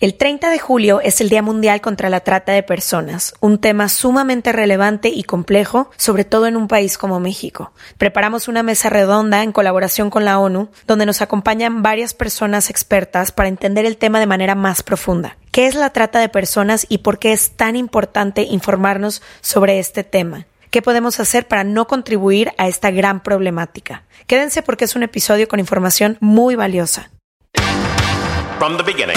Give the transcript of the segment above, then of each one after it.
El 30 de julio es el Día Mundial contra la Trata de Personas, un tema sumamente relevante y complejo, sobre todo en un país como México. Preparamos una mesa redonda en colaboración con la ONU, donde nos acompañan varias personas expertas para entender el tema de manera más profunda. ¿Qué es la trata de personas y por qué es tan importante informarnos sobre este tema? ¿Qué podemos hacer para no contribuir a esta gran problemática? Quédense porque es un episodio con información muy valiosa. From the beginning.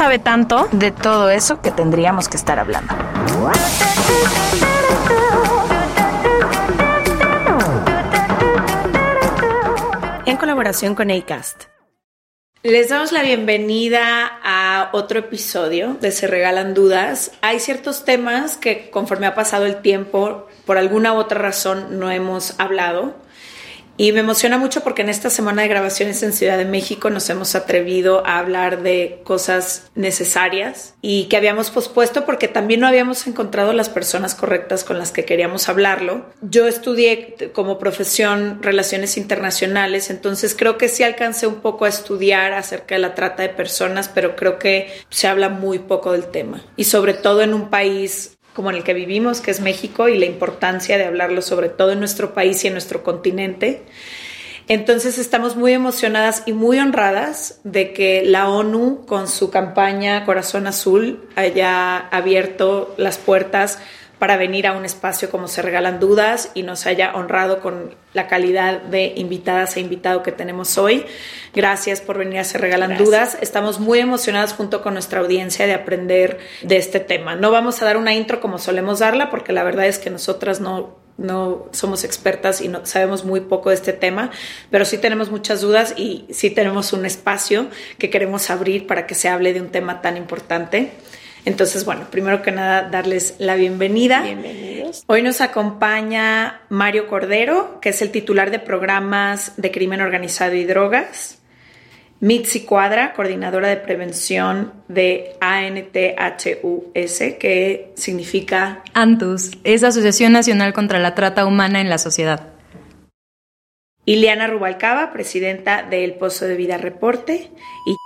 sabe tanto. de todo eso que tendríamos que estar hablando. en colaboración con ACAST. Les damos la bienvenida a otro episodio de Se Regalan Dudas. Hay ciertos temas que conforme ha pasado el tiempo, por alguna u otra razón, no hemos hablado. Y me emociona mucho porque en esta semana de grabaciones en Ciudad de México nos hemos atrevido a hablar de cosas necesarias y que habíamos pospuesto porque también no habíamos encontrado las personas correctas con las que queríamos hablarlo. Yo estudié como profesión relaciones internacionales, entonces creo que sí alcancé un poco a estudiar acerca de la trata de personas, pero creo que se habla muy poco del tema. Y sobre todo en un país como en el que vivimos, que es México, y la importancia de hablarlo sobre todo en nuestro país y en nuestro continente. Entonces estamos muy emocionadas y muy honradas de que la ONU, con su campaña Corazón Azul, haya abierto las puertas para venir a un espacio como Se Regalan Dudas y nos haya honrado con la calidad de invitadas e invitado que tenemos hoy. Gracias por venir a Se Regalan Dudas. Estamos muy emocionadas junto con nuestra audiencia de aprender de este tema. No vamos a dar una intro como solemos darla porque la verdad es que nosotras no, no somos expertas y no sabemos muy poco de este tema, pero sí tenemos muchas dudas y sí tenemos un espacio que queremos abrir para que se hable de un tema tan importante. Entonces, bueno, primero que nada, darles la bienvenida. Bienvenidos. Hoy nos acompaña Mario Cordero, que es el titular de programas de crimen organizado y drogas. Mitzi Cuadra, coordinadora de prevención de ANTHUS, que significa ANTUS es Asociación Nacional contra la Trata Humana en la Sociedad. Ileana Rubalcaba, presidenta de El Pozo de Vida Reporte y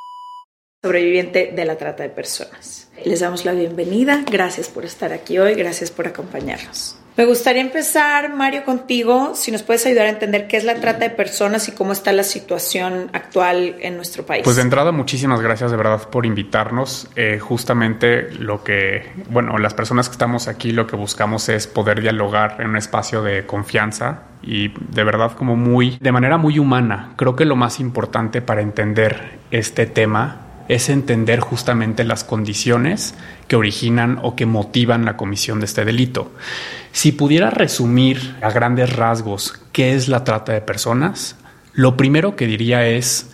sobreviviente de la trata de personas. Les damos la bienvenida, gracias por estar aquí hoy, gracias por acompañarnos. Me gustaría empezar, Mario, contigo, si nos puedes ayudar a entender qué es la trata de personas y cómo está la situación actual en nuestro país. Pues de entrada, muchísimas gracias de verdad por invitarnos. Eh, justamente lo que, bueno, las personas que estamos aquí lo que buscamos es poder dialogar en un espacio de confianza y de verdad como muy, de manera muy humana. Creo que lo más importante para entender este tema es entender justamente las condiciones que originan o que motivan la comisión de este delito. Si pudiera resumir a grandes rasgos qué es la trata de personas, lo primero que diría es,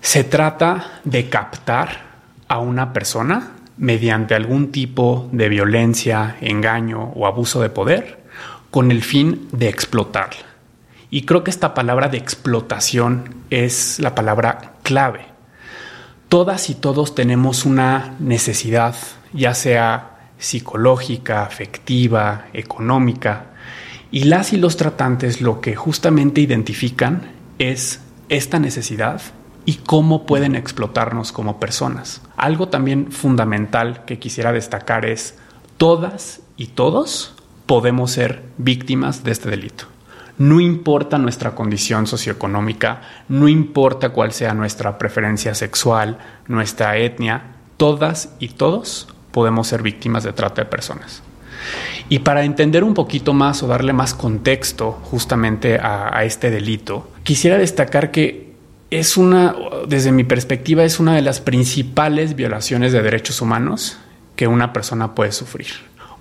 se trata de captar a una persona mediante algún tipo de violencia, engaño o abuso de poder con el fin de explotarla. Y creo que esta palabra de explotación es la palabra clave todas y todos tenemos una necesidad, ya sea psicológica, afectiva, económica, y las y los tratantes lo que justamente identifican es esta necesidad y cómo pueden explotarnos como personas. Algo también fundamental que quisiera destacar es todas y todos podemos ser víctimas de este delito. No importa nuestra condición socioeconómica, no importa cuál sea nuestra preferencia sexual, nuestra etnia, todas y todos podemos ser víctimas de trata de personas. Y para entender un poquito más o darle más contexto justamente a, este delito, quisiera destacar que es una, desde mi perspectiva, es una de las principales violaciones de derechos humanos que una persona puede sufrir,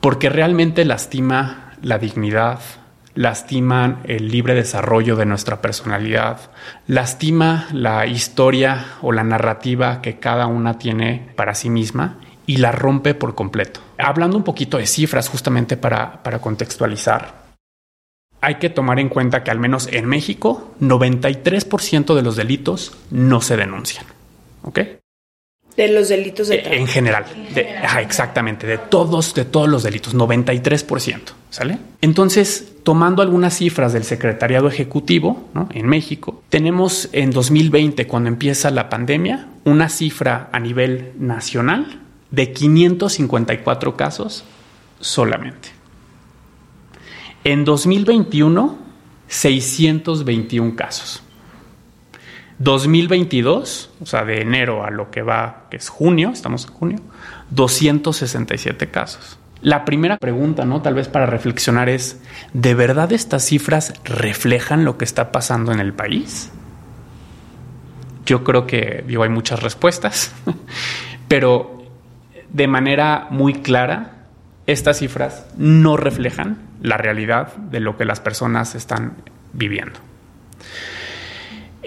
porque realmente lastima la dignidad, lastiman el libre desarrollo de nuestra personalidad, lastima la historia o la narrativa que cada una tiene para sí misma y la rompe por completo. Hablando un poquito de cifras justamente para, para contextualizar, hay que tomar en cuenta que al menos en México 93% de los delitos no se denuncian. ¿Ok? De los delitos de En general, de, ajá, exactamente, de todos, de todos los delitos, 93%, ¿sale? Entonces, tomando algunas cifras del Secretariado Ejecutivo ¿no? en México, tenemos en 2020, cuando empieza la pandemia, una cifra a nivel nacional de 554 casos solamente. En 2021, 621 casos. 2022, o sea, de enero a lo que va, que es junio, estamos en junio, 267 casos. La primera pregunta, ¿no? Tal vez para reflexionar es, ¿de verdad estas cifras reflejan lo que está pasando en el país? Yo creo que, digo, hay muchas respuestas, pero de manera muy clara, estas cifras no reflejan la realidad de lo que las personas están viviendo.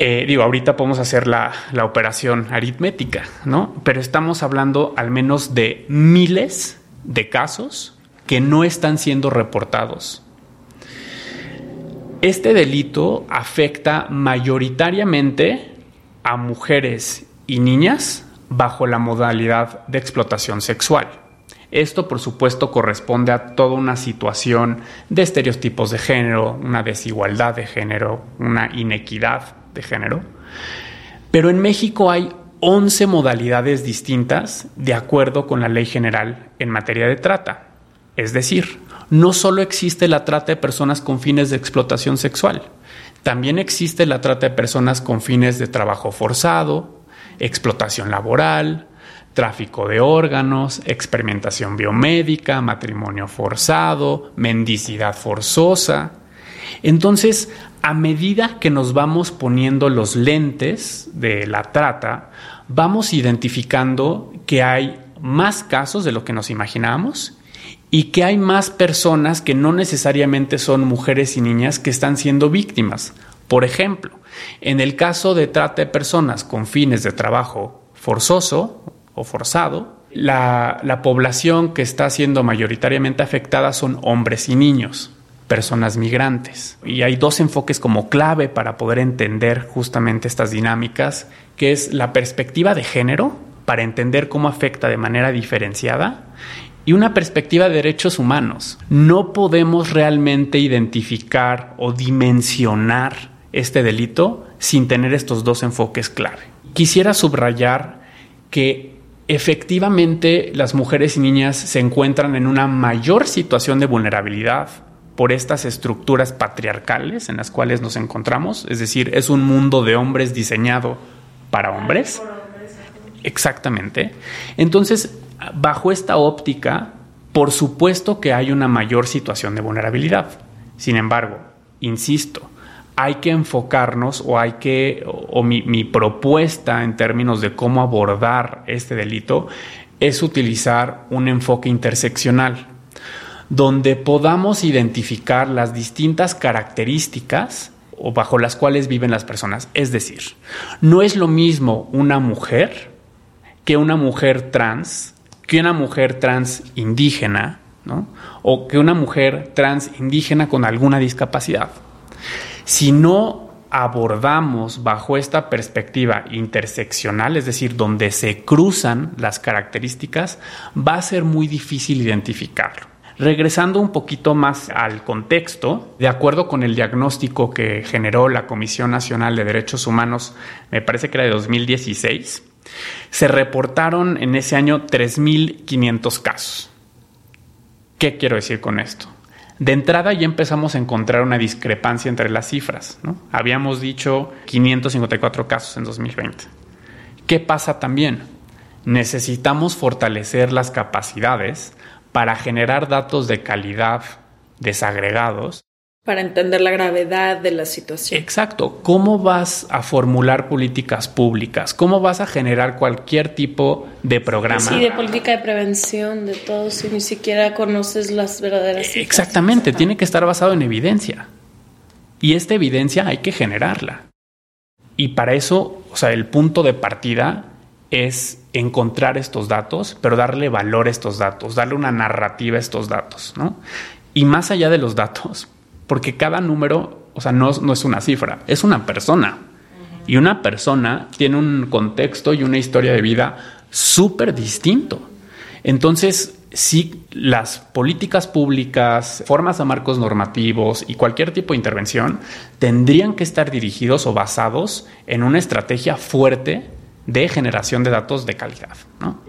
Eh, digo, ahorita podemos hacer la, la, operación aritmética, ¿no? Pero estamos hablando al menos de miles de casos que no están siendo reportados. Este delito afecta mayoritariamente a mujeres y niñas bajo la modalidad de explotación sexual. Esto, por supuesto, corresponde a toda una situación de estereotipos de género, una desigualdad de género, una inequidad de género. Pero en México hay 11 modalidades distintas de acuerdo con la ley general en materia de trata. Es decir, no solo existe la trata de personas con fines de explotación sexual, también existe la trata de personas con fines de trabajo forzado, explotación laboral, tráfico de órganos, experimentación biomédica, matrimonio forzado, mendicidad forzosa. Entonces, a medida que nos vamos poniendo los lentes de la trata, vamos identificando que hay más casos de lo que nos imaginábamos y que hay más personas que no necesariamente son mujeres y niñas que están siendo víctimas. Por ejemplo, en el caso de trata de personas con fines de trabajo forzoso o forzado, la, la población que está siendo mayoritariamente afectada son hombres y niños personas migrantes. Y hay dos enfoques como clave para poder entender justamente estas dinámicas, que es la perspectiva de género, para entender cómo afecta de manera diferenciada, y una perspectiva de derechos humanos. No podemos realmente identificar o dimensionar este delito sin tener estos dos enfoques clave. Quisiera subrayar que efectivamente las mujeres y niñas se encuentran en una mayor situación de vulnerabilidad por estas estructuras patriarcales en las cuales nos encontramos, es decir, es un mundo de hombres diseñado para hombres. Exactamente. Entonces, bajo esta óptica, por supuesto que hay una mayor situación de vulnerabilidad. Sin embargo, insisto, hay que enfocarnos o hay que, o, mi propuesta en términos de cómo abordar este delito es utilizar un enfoque interseccional donde podamos identificar las distintas características o bajo las cuales viven las personas. Es decir, no es lo mismo una mujer que una mujer trans, que una mujer trans indígena, ¿no? o que una mujer trans indígena con alguna discapacidad. Si no abordamos bajo esta perspectiva interseccional, es decir, donde se cruzan las características, va a ser muy difícil identificarlo. Regresando un poquito más al contexto, de acuerdo con el diagnóstico que generó la Comisión Nacional de Derechos Humanos, me parece que era de 2016, se reportaron en ese año 3.500 casos. ¿Qué quiero decir con esto? De entrada ya empezamos a encontrar una discrepancia entre las cifras. ¿no? Habíamos dicho 554 casos en 2020. ¿Qué pasa también? Necesitamos fortalecer las capacidades para generar datos de calidad desagregados para entender la gravedad de la situación. Exacto. ¿Cómo vas a formular políticas públicas? ¿Cómo vas a generar cualquier tipo de programa? Sí, de política de prevención, de todo, si ni siquiera conoces las verdaderas cifras. Exactamente, tiene que estar basado en evidencia. Y esta evidencia hay que generarla. Y para eso, o sea, el punto de partida es encontrar estos datos, pero darle valor a estos datos, darle una narrativa a estos datos, ¿no? Y más allá de los datos, porque cada número, o sea, no, no es una cifra, es una persona. Y una persona tiene un contexto y una historia de vida súper distinto. Entonces, sí, las políticas públicas, formas de marcos normativos y cualquier tipo de intervención tendrían que estar dirigidos o basados en una estrategia fuerte de generación de datos de calidad.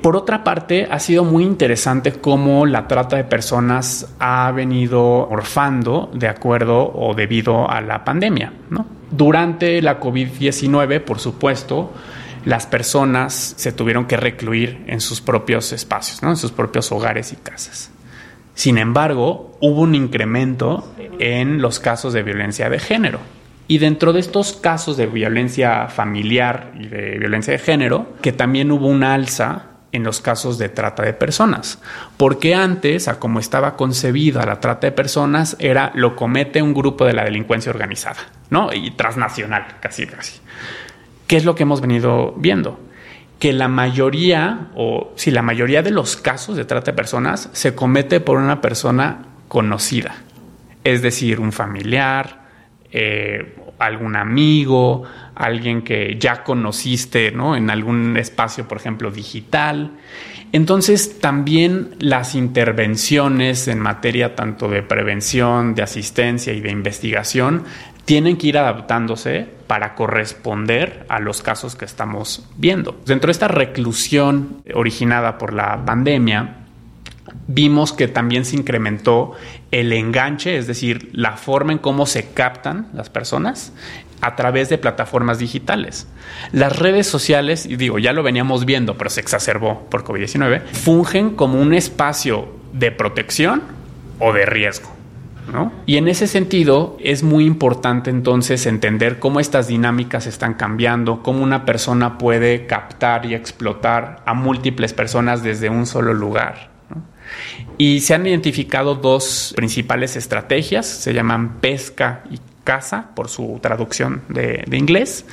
Por otra parte, ha sido muy interesante cómo la trata de personas ha venido orfando de acuerdo o debido a la pandemia. Durante la COVID-19, por supuesto, las personas se tuvieron que recluir en sus propios espacios, en sus propios hogares y casas. Sin embargo, hubo un incremento en los casos de violencia de género. Y dentro de estos casos de violencia familiar y de violencia de género, que también hubo un alza en los casos de trata de personas. Porque antes, a como estaba concebida la trata de personas, era lo comete un grupo de la delincuencia organizada, ¿no? Y transnacional, casi, casi. ¿Qué es lo que hemos venido viendo? Que la mayoría, o si la mayoría de los casos de trata de personas se comete por una persona conocida. Es decir, un familiar, eh, algún amigo, alguien que ya conociste ¿no? en algún espacio, por ejemplo, digital. Entonces, también las intervenciones en materia tanto de prevención, de asistencia y de investigación tienen que ir adaptándose para corresponder a los casos que estamos viendo. Dentro de esta reclusión originada por la pandemia, vimos que también se incrementó el enganche, es decir, la forma en cómo se captan las personas a través de plataformas digitales. Las redes sociales, y digo, ya lo veníamos viendo, pero se exacerbó por COVID-19, fungen como un espacio de protección o de riesgo. ¿No? Y en ese sentido es muy importante entonces entender cómo estas dinámicas están cambiando, cómo una persona puede captar y explotar a múltiples personas desde un solo lugar. Y se han identificado dos principales estrategias, se llaman pesca y casa, por su traducción de, inglés,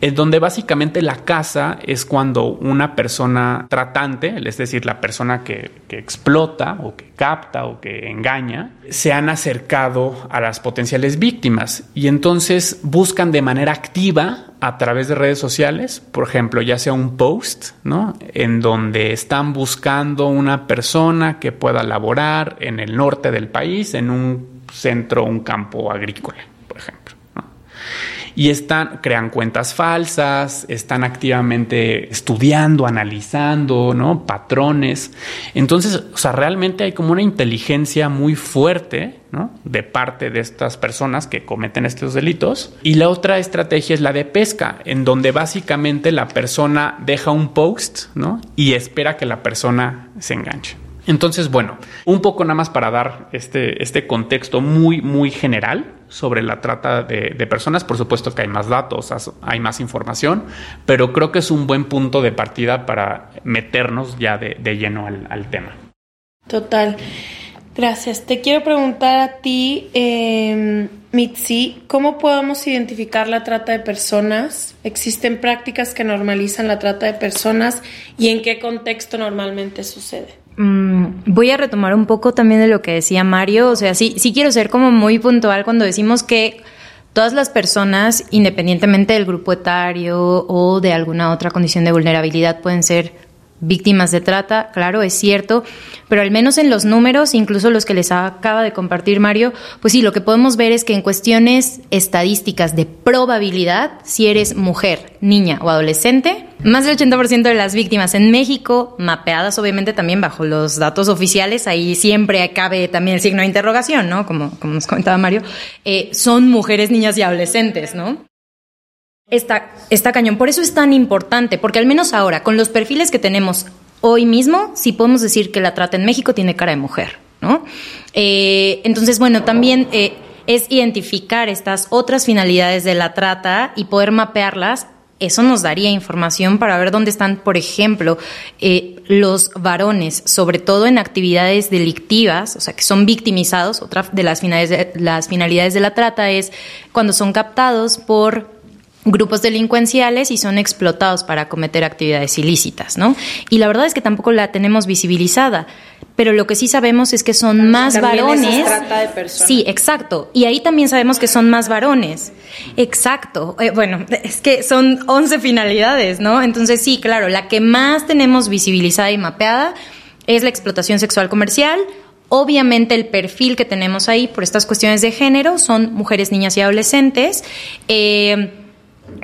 en donde básicamente la casa es cuando una persona tratante, es decir, la persona que, explota o que capta o que engaña, se han acercado a las potenciales víctimas y entonces buscan de manera activa a través de redes sociales, por ejemplo, ya sea un post, ¿no? En donde están buscando una persona que pueda laborar en el norte del país, en un centro, un campo agrícola, y están, crean cuentas falsas, están activamente estudiando, analizando, ¿no? Patrones. Entonces, o sea, realmente hay como una inteligencia muy fuerte, ¿no? De parte de estas personas que cometen estos delitos. Y la otra estrategia es la de pesca, en donde básicamente la persona deja un post, ¿no? Y espera que la persona se enganche. Entonces, bueno, un poco nada más para dar este, este contexto muy, muy general sobre la trata de, personas. Por supuesto que hay más datos, hay más información, pero creo que es un buen punto de partida para meternos ya de, lleno al, tema. Total. Gracias. Te quiero preguntar a ti, eh, Mitzi, ¿cómo podemos identificar la trata de personas? ¿Existen prácticas que normalizan la trata de personas y en qué contexto normalmente sucede? Mm, voy a retomar un poco también de lo que decía Mario. O sea, sí, sí quiero ser como muy puntual cuando decimos que todas las personas, independientemente del grupo etario o de alguna otra condición de vulnerabilidad, pueden ser víctimas de trata, claro, es cierto, pero al menos en los números, incluso los que les acaba de compartir Mario, pues sí, lo que podemos ver es que en cuestiones estadísticas de probabilidad, si eres mujer, niña o adolescente, más del 80% de las víctimas en México, mapeadas obviamente también bajo los datos oficiales, ahí siempre cabe también el signo de interrogación, ¿no? Como, como nos comentaba Mario, eh, son mujeres, niñas y adolescentes, ¿no? Está, está cañón. Por eso es tan importante, porque al menos ahora, con los perfiles que tenemos hoy mismo, sí podemos decir que la trata en México tiene cara de mujer, ¿no? Eh, entonces, bueno, también eh, es identificar estas otras finalidades de la trata y poder mapearlas. Eso nos daría información para ver dónde están, por ejemplo, eh, los varones, sobre todo en actividades delictivas, o sea, que son victimizados. Otra de las finalidades las finalidades de la trata es cuando son captados por grupos delincuenciales y son explotados para cometer actividades ilícitas, ¿no? Y la verdad es que tampoco la tenemos visibilizada, pero lo que sí sabemos es que son más varones. trata de personas. Sí, exacto. Y ahí también sabemos que son más varones. Exacto. Eh, bueno, es que son 11 finalidades, ¿no? Entonces sí, claro, la que más tenemos visibilizada y mapeada es la explotación sexual comercial, Obviamente el perfil que tenemos ahí por estas cuestiones de género son mujeres, niñas y adolescentes. Eh,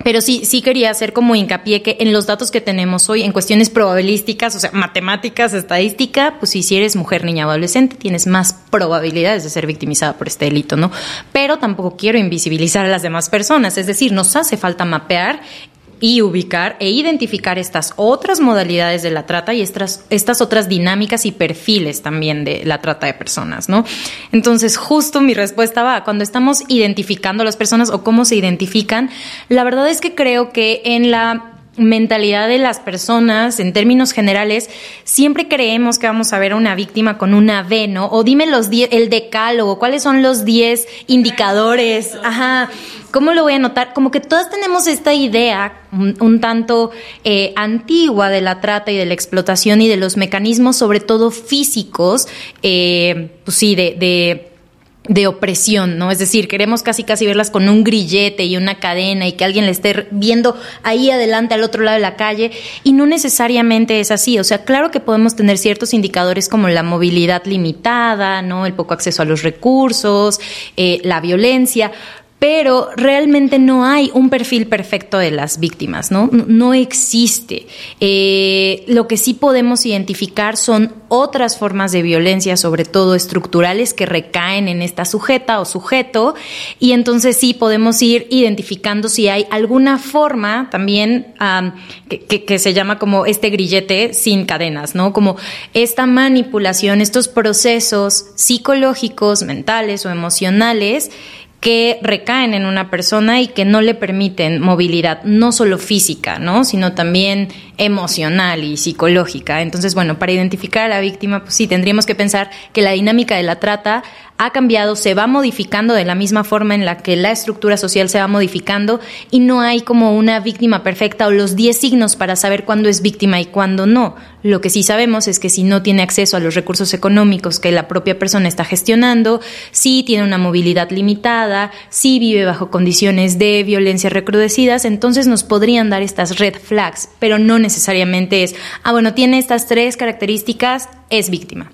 pero sí, sí quería hacer como hincapié que en los datos que tenemos hoy, en cuestiones probabilísticas, o sea, matemáticas, estadística, pues si eres mujer, niña o adolescente, tienes más probabilidades de ser victimizada por este delito, ¿no? Pero tampoco quiero invisibilizar a las demás personas, es decir, nos hace falta mapear y ubicar e identificar estas otras modalidades de la trata y estas, estas otras dinámicas y perfiles también de la trata de personas, ¿no? Entonces, justo mi respuesta va, cuando estamos identificando a las personas o cómo se identifican, la verdad es que creo que en la mentalidad de las personas, en términos generales, siempre creemos que vamos a ver a una víctima con una V, ¿no? O dime los diez, el decálogo, cuáles son los 10 indicadores, ajá, ¿cómo lo voy a notar? Como que todas tenemos esta idea un, tanto eh, antigua de la trata y de la explotación y de los mecanismos, sobre todo físicos, eh, pues sí, de de opresión, ¿no? Es decir, queremos casi casi verlas con un grillete y una cadena y que alguien le esté viendo ahí adelante al otro lado de la calle y no necesariamente es así. O sea, claro que podemos tener ciertos indicadores como la movilidad limitada, ¿no? El poco acceso a los recursos, eh, la violencia, pero realmente no hay un perfil perfecto de las víctimas, ¿no? No existe. Eh, lo que sí podemos identificar son otras formas de violencia, sobre todo estructurales, que recaen en esta sujeta o sujeto, y entonces sí podemos ir identificando si hay alguna forma también que, que se llama como este grillete sin cadenas, ¿no? Como esta manipulación, estos procesos psicológicos, mentales o emocionales que recaen en una persona y que no le permiten movilidad, no solo física, ¿no? sino también emocional y psicológica. Entonces, bueno, para identificar a la víctima, pues sí, tendríamos que pensar que la dinámica de la trata ha cambiado, se va modificando de la misma forma en la que la estructura social se va modificando y no hay como una víctima perfecta o los 10 signos para saber cuándo es víctima y cuándo no. Lo que sí sabemos es que si no tiene acceso a los recursos económicos que la propia persona está gestionando, si tiene una movilidad limitada, si vive bajo condiciones de violencia recrudecidas, entonces nos podrían dar estas red flags, pero no necesariamente es, ah, bueno, tiene estas tres características, es víctima.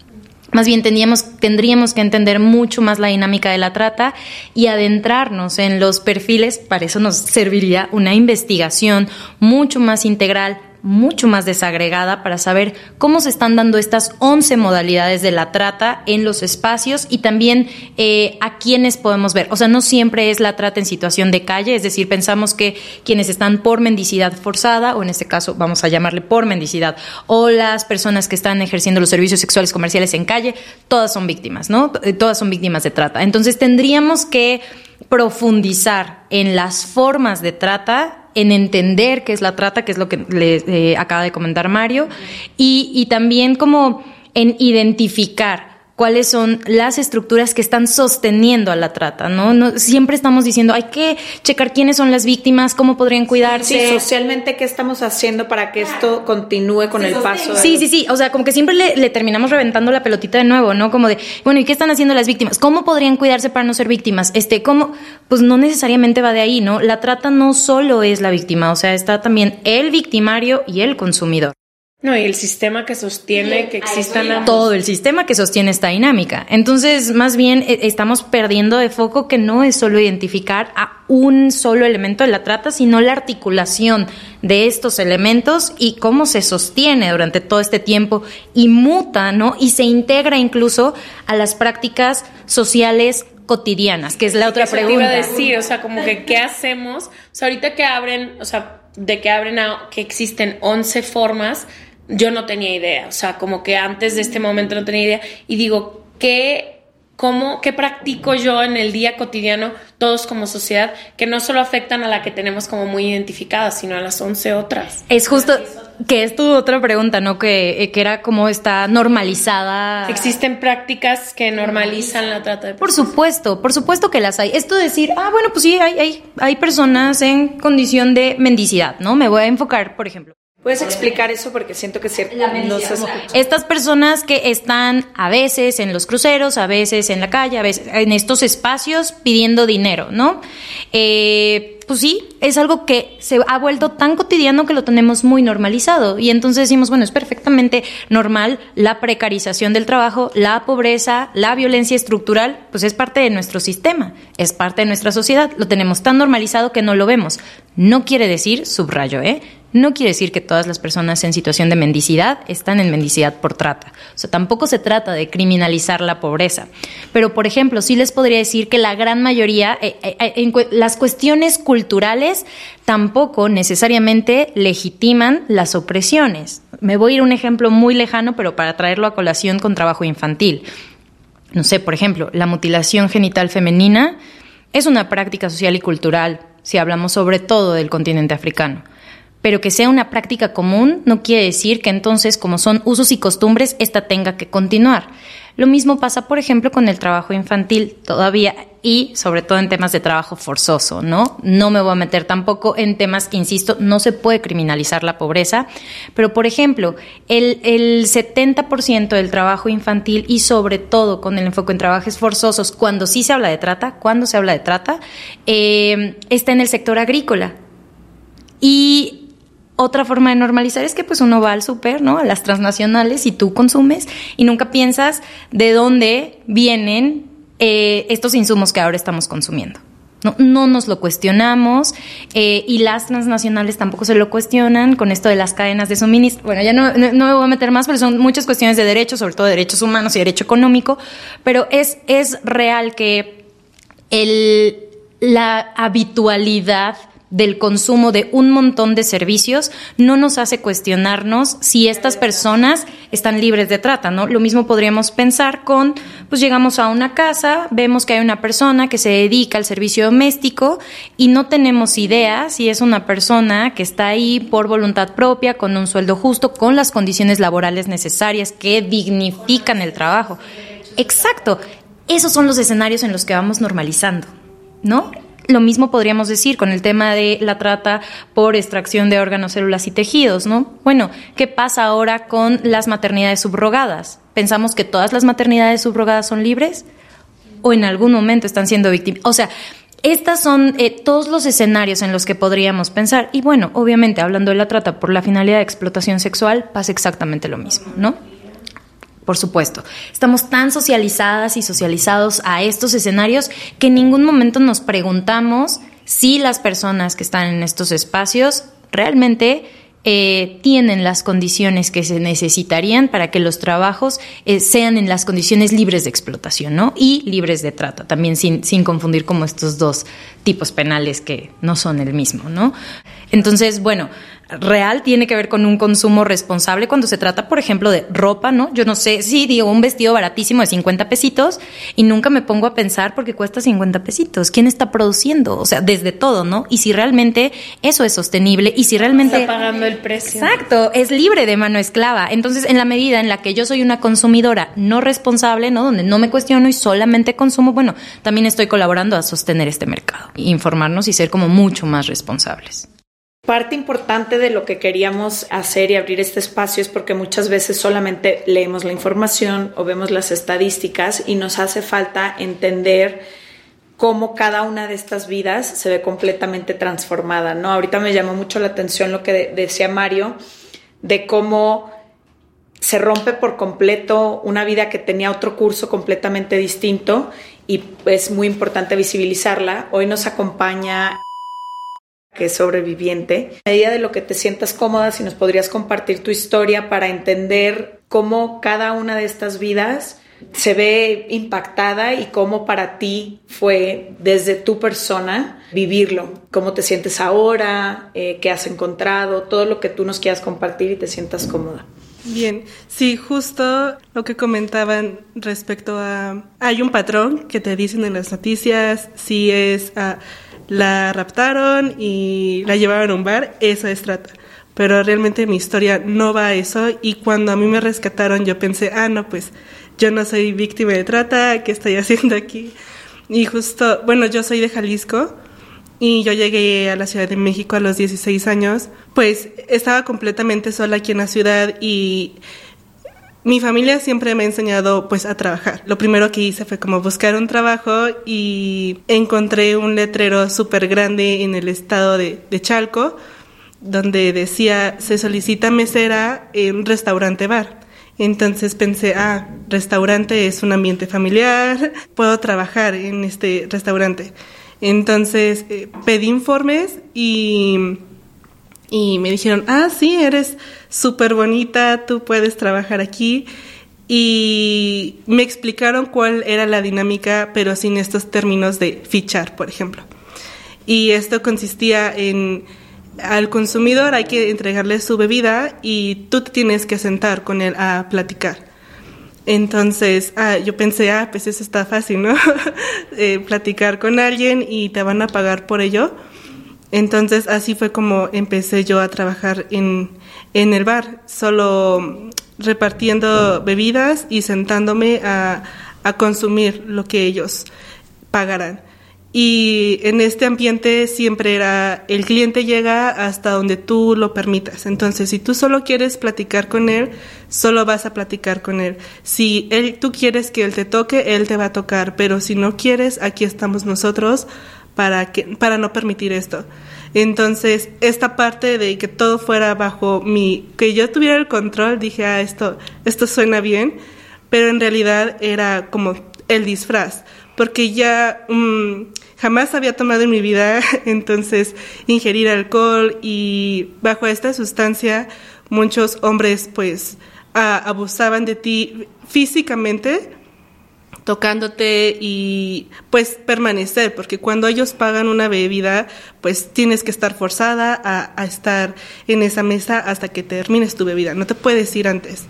Más bien tendríamos, tendríamos que entender mucho más la dinámica de la trata y adentrarnos en los perfiles. Para eso nos serviría una investigación mucho más integral, mucho más desagregada para saber cómo se están dando estas 11 modalidades de la trata en los espacios y también eh, a quienes podemos ver. O sea, no siempre es la trata en situación de calle, es decir, pensamos que quienes están por mendicidad forzada, o en este caso vamos a llamarle por mendicidad, o las personas que están ejerciendo los servicios sexuales comerciales en calle, todas son víctimas, ¿no? Eh, todas son víctimas de trata. Entonces tendríamos que profundizar en las formas de trata en entender qué es la trata, que es lo que le eh, acaba de comentar Mario, y, y también como en identificar cuáles son las estructuras que están sosteniendo a la trata, ¿no? ¿no? Siempre estamos diciendo, hay que checar quiénes son las víctimas, cómo podrían cuidarse. Sí, socialmente, ¿qué estamos haciendo para que esto continúe con el paso? Sí, sí, sí, o sea, como que siempre le, le, terminamos reventando la pelotita de nuevo, ¿no? Como de, bueno, ¿y qué están haciendo las víctimas? ¿Cómo podrían cuidarse para no ser víctimas? Este, ¿cómo? Pues no necesariamente va de ahí, ¿no? La trata no solo es la víctima, o sea, está también el victimario y el consumidor. No, y el sistema que sostiene que existan ambos. todo el sistema que sostiene esta dinámica. Entonces, más bien eh, estamos perdiendo de foco que no es solo identificar a un solo elemento de la trata, sino la articulación de estos elementos y cómo se sostiene durante todo este tiempo y muta, ¿no? Y se integra incluso a las prácticas sociales cotidianas, que es la otra Eso te pregunta. iba a decir, o sea, como que qué hacemos, o sea, ahorita que abren, o sea, de que abren a, que existen 11 formas, yo no tenía idea, o sea, como que antes de este momento no tenía idea y digo, ¿qué cómo qué practico yo en el día cotidiano todos como sociedad que no solo afectan a la que tenemos como muy identificada, sino a las 11 otras? Es justo que es tu otra pregunta, ¿no? Que, eh, que era cómo está normalizada. Existen prácticas que normalizan la trata de Por supuesto, por supuesto que las hay. Esto de decir, ah, bueno, pues sí, hay, hay, hay personas en condición de mendicidad, ¿no? Me voy a enfocar, por ejemplo. ¿Puedes explicar eso? Porque siento que no se escucha. Estas personas que están a veces en los cruceros, a veces en la calle, a veces en estos espacios pidiendo dinero, ¿no? Eh, pues sí, es algo que se ha vuelto tan cotidiano que lo tenemos muy normalizado. Y entonces decimos, bueno, es perfectamente normal la precarización del trabajo, la pobreza, la violencia estructural, pues es parte de nuestro sistema, es parte de nuestra sociedad. Lo tenemos tan normalizado que no lo vemos. No quiere decir, subrayo, ¿eh? No quiere decir que todas las personas en situación de mendicidad están en mendicidad por trata. O sea, tampoco se trata de criminalizar la pobreza. Pero, por ejemplo, sí les podría decir que la gran mayoría, eh, eh, eh, en las cuestiones culturales tampoco necesariamente legitiman las opresiones. Me voy a ir a un ejemplo muy lejano, pero para traerlo a colación con trabajo infantil. No sé, por ejemplo, la mutilación genital femenina es una práctica social y cultural, si hablamos sobre todo del continente africano. Pero que sea una práctica común no quiere decir que entonces, como son usos y costumbres, esta tenga que continuar. Lo mismo pasa, por ejemplo, con el trabajo infantil todavía y sobre todo en temas de trabajo forzoso, ¿no? No me voy a meter tampoco en temas que, insisto, no se puede criminalizar la pobreza, pero, por ejemplo, el, el 70% del trabajo infantil y sobre todo con el enfoque en trabajos forzosos, cuando sí se habla de trata, cuando se habla de trata, eh, está en el sector agrícola. Y otra forma de normalizar es que pues uno va al súper, ¿no? A las transnacionales y tú consumes y nunca piensas de dónde vienen eh, estos insumos que ahora estamos consumiendo. No, no nos lo cuestionamos eh, y las transnacionales tampoco se lo cuestionan con esto de las cadenas de suministro. Bueno, ya no, no, no me voy a meter más, pero son muchas cuestiones de derechos, sobre todo de derechos humanos y derecho económico, pero es, es real que el, la habitualidad del consumo de un montón de servicios no nos hace cuestionarnos si estas personas están libres de trata, ¿no? Lo mismo podríamos pensar con, pues llegamos a una casa, vemos que hay una persona que se dedica al servicio doméstico y no tenemos idea si es una persona que está ahí por voluntad propia, con un sueldo justo, con las condiciones laborales necesarias que dignifican el trabajo. Exacto. Esos son los escenarios en los que vamos normalizando, ¿no? Lo mismo podríamos decir con el tema de la trata por extracción de órganos, células y tejidos, ¿no? Bueno, ¿qué pasa ahora con las maternidades subrogadas? ¿Pensamos que todas las maternidades subrogadas son libres? ¿O en algún momento están siendo víctimas? O sea, estos son eh, todos los escenarios en los que podríamos pensar. Y bueno, obviamente, hablando de la trata por la finalidad de explotación sexual, pasa exactamente lo mismo, ¿no? Por supuesto, estamos tan socializadas y socializados a estos escenarios que en ningún momento nos preguntamos si las personas que están en estos espacios realmente eh, tienen las condiciones que se necesitarían para que los trabajos eh, sean en las condiciones libres de explotación, ¿no? Y libres de trata, también sin, sin confundir como estos dos tipos penales que no son el mismo, ¿no? Entonces, bueno, real tiene que ver con un consumo responsable cuando se trata, por ejemplo, de ropa, ¿no? Yo no sé, sí, digo, un vestido baratísimo de 50 pesitos y nunca me pongo a pensar porque cuesta 50 pesitos. ¿Quién está produciendo? O sea, desde todo, ¿no? Y si realmente eso es sostenible y si realmente... Está pagando el precio. Exacto, es libre de mano esclava. Entonces, en la medida en la que yo soy una consumidora no responsable, ¿no? Donde no me cuestiono y solamente consumo, bueno, también estoy colaborando a sostener este mercado, informarnos y ser como mucho más responsables. Parte importante de lo que queríamos hacer y abrir este espacio es porque muchas veces solamente leemos la información o vemos las estadísticas y nos hace falta entender cómo cada una de estas vidas se ve completamente transformada, ¿no? Ahorita me llamó mucho la atención lo que de- decía Mario de cómo se rompe por completo una vida que tenía otro curso completamente distinto y es muy importante visibilizarla. Hoy nos acompaña que es sobreviviente. A medida de lo que te sientas cómoda, si nos podrías compartir tu historia para entender cómo cada una de estas vidas se ve impactada y cómo para ti fue desde tu persona vivirlo, cómo te sientes ahora, eh, qué has encontrado, todo lo que tú nos quieras compartir y te sientas cómoda. Bien, sí, justo lo que comentaban respecto a... Hay un patrón que te dicen en las noticias, si es... la raptaron y la llevaron a un bar, eso es trata. Pero realmente mi historia no va a eso y cuando a mí me rescataron yo pensé, ah, no, pues yo no soy víctima de trata, ¿qué estoy haciendo aquí? Y justo, bueno, yo soy de Jalisco y yo llegué a la Ciudad de México a los 16 años, pues estaba completamente sola aquí en la ciudad y mi familia siempre me ha enseñado pues a trabajar. Lo primero que hice fue como buscar un trabajo y encontré un letrero súper grande en el estado de, Chalco donde decía se solicita mesera en restaurante bar. Entonces pensé, ah, restaurante es un ambiente familiar, puedo trabajar en este restaurante. Entonces eh, pedí informes y y me dijeron, ah, sí, eres súper bonita, tú puedes trabajar aquí. Y me explicaron cuál era la dinámica, pero sin estos términos de fichar, por ejemplo. Y esto consistía en, al consumidor hay que entregarle su bebida y tú te tienes que sentar con él a platicar. Entonces, ah, yo pensé, ah, pues eso está fácil, ¿no? eh, platicar con alguien y te van a pagar por ello. Entonces así fue como empecé yo a trabajar en, el bar, solo repartiendo bebidas y sentándome a, consumir lo que ellos pagaran. Y en este ambiente siempre era, el cliente llega hasta donde tú lo permitas. Entonces, si tú solo quieres platicar con él, solo vas a platicar con él. Si él, tú quieres que él te toque, él te va a tocar. Pero si no quieres, aquí estamos nosotros para, que, para no permitir esto. Entonces, esta parte de que todo fuera bajo mi, que yo tuviera el control, dije, ah, esto, esto suena bien, pero en realidad era como el disfraz, porque ya mm, jamás había tomado en mi vida, entonces ingerir alcohol y bajo esta sustancia muchos hombres pues abusaban de ti físicamente tocándote y pues permanecer, porque cuando ellos pagan una bebida, pues tienes que estar forzada a, estar en esa mesa hasta que termines tu bebida, no te puedes ir antes.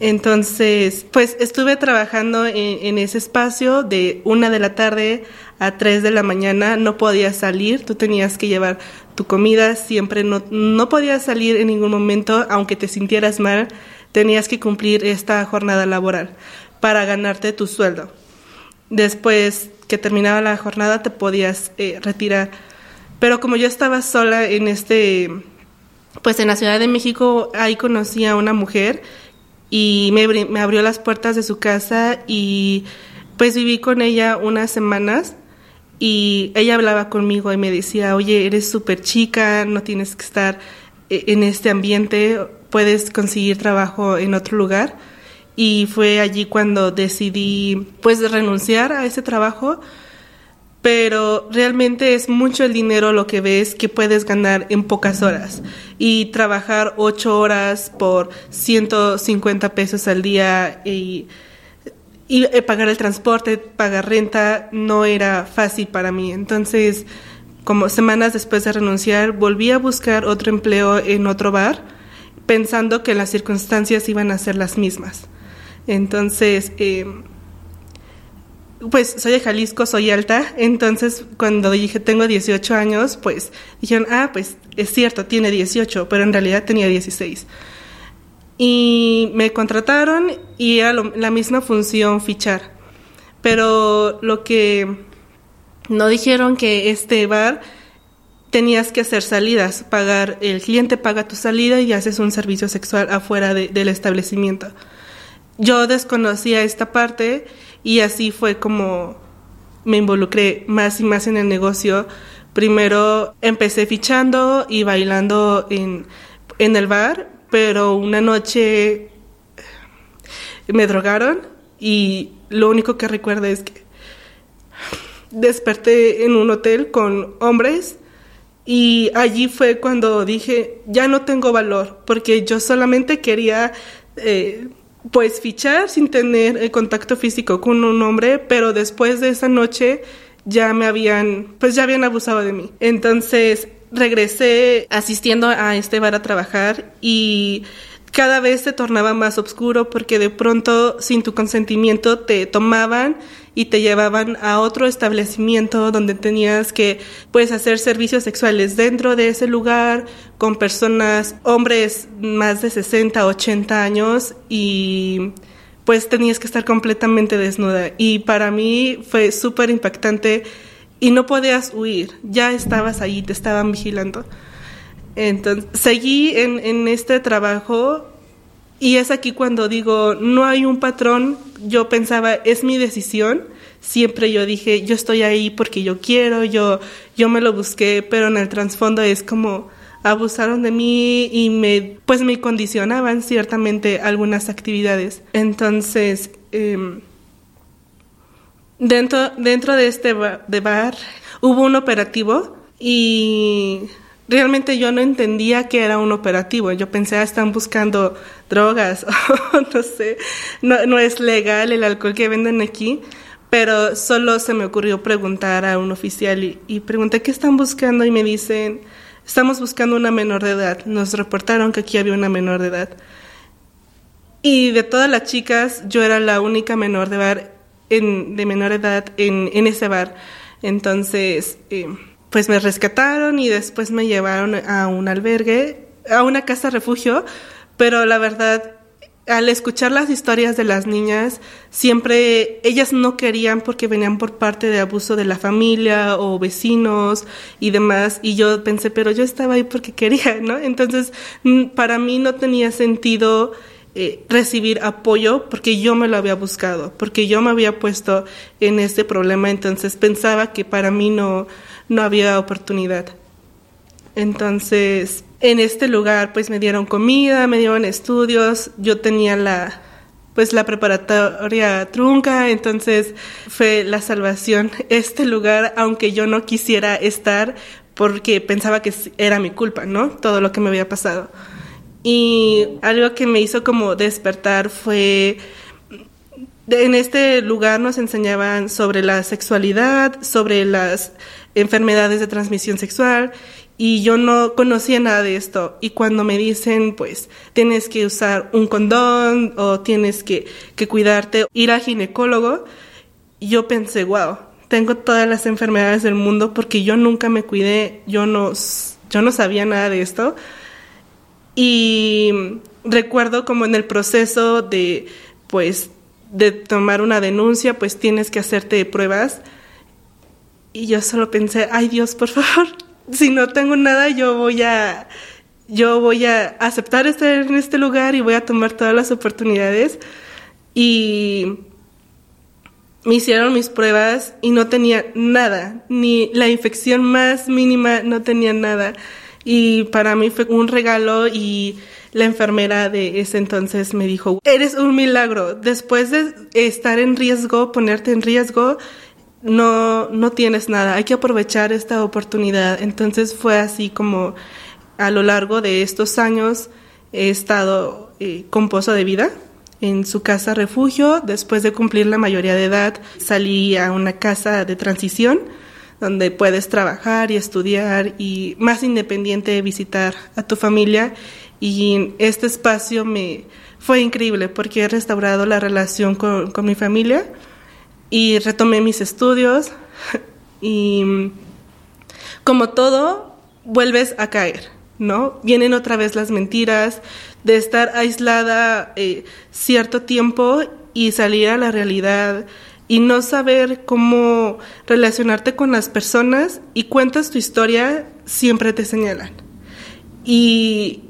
Entonces, pues estuve trabajando en, ese espacio de una de la tarde a tres de la mañana, no podías salir, tú tenías que llevar tu comida, siempre no, no podías salir en ningún momento, aunque te sintieras mal, tenías que cumplir esta jornada laboral para ganarte tu sueldo. Después que terminaba la jornada te podías eh, retirar. Pero como yo estaba sola en este, pues en la Ciudad de México, ahí conocí a una mujer y me, abrió las puertas de su casa y pues viví con ella unas semanas y ella hablaba conmigo y me decía, oye, eres súper chica, no tienes que estar eh, en este ambiente, puedes conseguir trabajo en otro lugar y fue allí cuando decidí pues renunciar a ese trabajo pero realmente es mucho el dinero lo que ves que puedes ganar en pocas horas y trabajar ocho horas por 150 pesos al día y, y eh, pagar el transporte, pagar renta no era fácil para mí. Entonces, como semanas después de renunciar, volví a buscar otro empleo en otro bar pensando que las circunstancias iban a ser las mismas. Entonces, eh, pues soy de Jalisco, soy alta, entonces cuando dije tengo 18 años, pues dijeron, ah, pues es cierto, tiene 18, pero en realidad tenía 16. Y me contrataron y era la misma función fichar. Pero lo que no dijeron que este bar tenías que hacer salidas, pagar, el cliente paga tu salida y haces un servicio sexual afuera del establecimiento yo desconocía esta parte y así fue como me involucré más y más en el negocio. Primero empecé fichando y bailando en, en el bar, pero una noche me drogaron y lo único que recuerdo es que desperté en un hotel con hombres y allí fue cuando dije, ya no tengo valor, porque yo solamente quería, eh, pues, fichar sin tener contacto físico con un hombre, pero después de esa noche ya me habían, pues ya habían abusado de mí. Entonces regresé asistiendo a este bar a trabajar y cada vez se tornaba más oscuro porque de pronto sin tu consentimiento te tomaban y te llevaban a otro establecimiento donde tenías que pues hacer servicios sexuales dentro de ese lugar con personas hombres más de 60, 80 años y pues tenías que estar completamente desnuda y para mí fue súper impactante y no podías huir, ya estabas ahí, te estaban vigilando. Entonces, seguí en, este trabajo y es aquí cuando digo, no hay un patrón, yo pensaba, es mi decisión. Siempre yo dije, yo estoy ahí porque yo quiero, yo, yo me lo busqué, pero en el trasfondo es como abusaron de mí y me, pues me condicionaban ciertamente algunas actividades. Entonces, em, dentro, dentro de este de bar hubo un operativo y realmente yo no entendía que era un operativo. Yo pensé, ah, están buscando drogas, o no sé, no, es legal el alcohol que venden aquí, pero solo se me ocurrió preguntar a un oficial y, pregunté qué están buscando y me dicen, estamos buscando una menor de edad. Nos reportaron que aquí había una menor de edad. Y de todas las chicas, yo era la única menor de, bar en, de menor edad en, en ese bar. Entonces, eh, pues me rescataron y después me llevaron a un albergue, a una casa refugio, pero la verdad, al escuchar las historias de las niñas, siempre ellas no querían porque venían por parte de abuso de la familia o vecinos y demás, y yo pensé, pero yo estaba ahí porque quería, ¿no? Entonces, mm, para mí no tenía sentido eh, recibir apoyo porque yo me lo había buscado, porque yo me había puesto en este problema, entonces pensaba que para mí no, no había oportunidad. Entonces, en este lugar pues me dieron comida, me dieron estudios, yo tenía la pues la preparatoria trunca, entonces fue la salvación este lugar, aunque yo no quisiera estar porque pensaba que era mi culpa, ¿no? Todo lo que me había pasado. Y algo que me hizo como despertar fue en este lugar nos enseñaban sobre la sexualidad, sobre las enfermedades de transmisión sexual y yo no conocía nada de esto. Y cuando me dicen, pues, tienes que usar un condón o tienes que, que cuidarte, ir al ginecólogo, yo pensé, wow, tengo todas las enfermedades del mundo porque yo nunca me cuidé, yo no, yo no sabía nada de esto. Y recuerdo como en el proceso de, pues, de tomar una denuncia, pues tienes que hacerte pruebas y yo solo pensé, ay Dios, por favor, si no tengo nada, yo voy a, yo voy a aceptar estar en este lugar y voy a tomar todas las oportunidades. Y me hicieron mis pruebas y no tenía nada, ni la infección más mínima, no tenía nada. Y para mí fue un regalo y la enfermera de ese entonces me dijo, eres un milagro, después de estar en riesgo, ponerte en riesgo, no, no tienes nada, hay que aprovechar esta oportunidad. Entonces fue así como a lo largo de estos años he estado eh, con Pozo de Vida en su casa refugio. Después de cumplir la mayoría de edad, salí a una casa de transición donde puedes trabajar y estudiar y más independiente visitar a tu familia. Y este espacio me fue increíble porque he restaurado la relación con, con mi familia y retomé mis estudios y como todo, vuelves a caer, ¿no? Vienen otra vez las mentiras de estar aislada eh, cierto tiempo y salir a la realidad y no saber cómo relacionarte con las personas y cuentas tu historia, siempre te señalan. Y